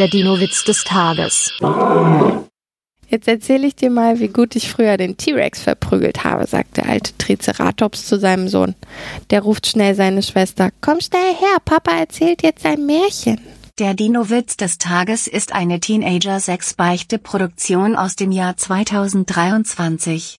Der Dino-Witz des Tages. Jetzt erzähle ich dir mal, wie gut ich früher den T-Rex verprügelt habe, sagt der alte Triceratops zu seinem Sohn. Der ruft schnell seine Schwester. Komm schnell her, Papa erzählt jetzt ein Märchen. Der Dino-Witz des Tages ist eine Teenager-6-Beichte-Produktion aus dem Jahr 2023.